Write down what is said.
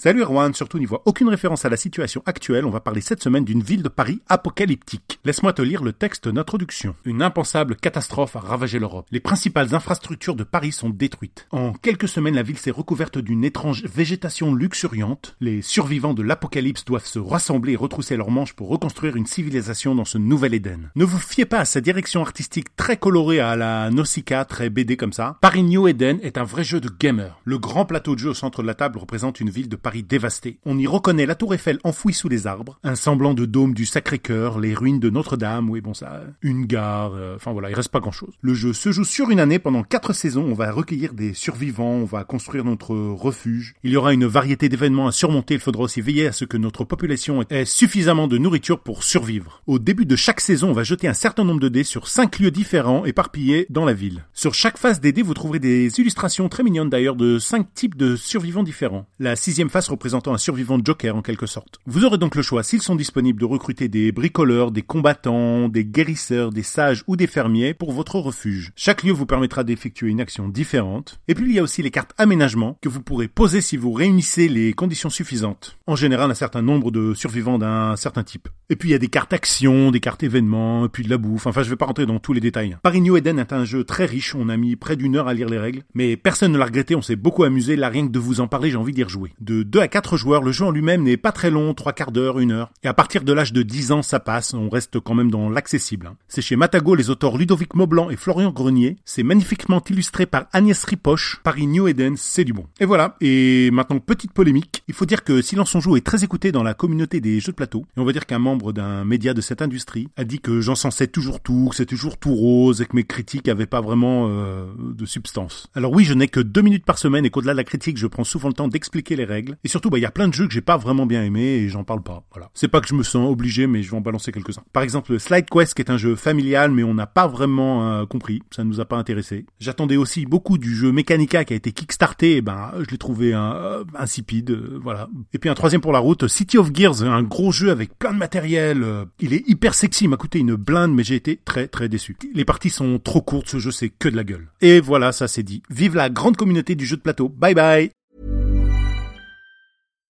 Salut Erwan, surtout n'y voit aucune référence à la situation actuelle, on va parler cette semaine d'une ville de Paris apocalyptique. Laisse-moi te lire le texte d'introduction. Une impensable catastrophe a ravagé l'Europe. Les principales infrastructures de Paris sont détruites. En quelques semaines, la ville s'est recouverte d'une étrange végétation luxuriante. Les survivants de l'apocalypse doivent se rassembler et retrousser leurs manches pour reconstruire une civilisation dans ce nouvel Éden. Ne vous fiez pas à sa direction artistique très colorée à la Nausicaa, très BD comme ça. Paris New Eden est un vrai jeu de gamer. Le grand plateau de jeu au centre de la table représente une ville de Paris dévastée. On y reconnaît la tour Eiffel enfouie sous les arbres, un semblant de dôme du Sacré-Cœur, les ruines de Notre-Dame, oui bon ça, une gare, euh, enfin voilà, il reste pas grand-chose. Le jeu se joue sur une année pendant quatre saisons, on va recueillir des survivants, on va construire notre refuge. Il y aura une variété d'événements à surmonter, il faudra aussi veiller à ce que notre population ait suffisamment de nourriture pour survivre. Au début de chaque saison, on va jeter un certain nombre de dés sur cinq lieux différents éparpillés dans la ville. Sur chaque phase des dés, vous trouverez des illustrations très mignonnes d'ailleurs de cinq types de survivants différents. La sixième phase représentant un survivant Joker en quelque sorte. Vous aurez donc le choix, s'ils sont disponibles, de recruter des bricoleurs, des combattants, des guérisseurs, des sages ou des fermiers pour votre refuge. Chaque lieu vous permettra d'effectuer une action différente. Et puis il y a aussi les cartes aménagement que vous pourrez poser si vous réunissez les conditions suffisantes. En général, un certain nombre de survivants d'un certain type. Et puis il y a des cartes actions, des cartes événements, et puis de la bouffe. Enfin, je vais pas rentrer dans tous les détails. Paris New Eden est un jeu très riche. On a mis près d'une heure à lire les règles, mais personne ne l'a regretté. On s'est beaucoup amusé. Là, rien que de vous en parler, j'ai envie d'y rejouer. 2 à 4 joueurs, le jeu en lui-même n'est pas très long, trois quarts d'heure, une heure. Et à partir de l'âge de 10 ans, ça passe. On reste quand même dans l'accessible. Hein. C'est chez Matago les auteurs Ludovic Maublanc et Florian Grenier. C'est magnifiquement illustré par Agnès Ripoche. Paris New Eden, c'est du bon. Et voilà. Et maintenant, petite polémique. Il faut dire que Silence on joue est très écouté dans la communauté des jeux de plateau. Et on va dire qu'un membre d'un média de cette industrie a dit que j'encensais toujours tout, que c'était toujours tout rose et que mes critiques avaient pas vraiment euh, de substance. Alors oui, je n'ai que deux minutes par semaine et qu'au-delà de la critique, je prends souvent le temps d'expliquer les règles. Et surtout, bah, il y a plein de jeux que j'ai pas vraiment bien aimé et j'en parle pas. Voilà. C'est pas que je me sens obligé, mais je vais en balancer quelques-uns. Par exemple, Slide Quest, qui est un jeu familial, mais on n'a pas vraiment euh, compris. Ça nous a pas intéressé. J'attendais aussi beaucoup du jeu Mechanica qui a été kickstarté. Et ben, je l'ai trouvé euh, insipide. Euh, voilà. Et puis un troisième pour la route, City of Gears, un gros jeu avec plein de matériel. il est hyper sexy. Il m'a coûté une blinde, mais j'ai été très très déçu. Les parties sont trop courtes. Ce jeu, c'est que de la gueule. Et voilà, ça c'est dit. Vive la grande communauté du jeu de plateau. Bye bye.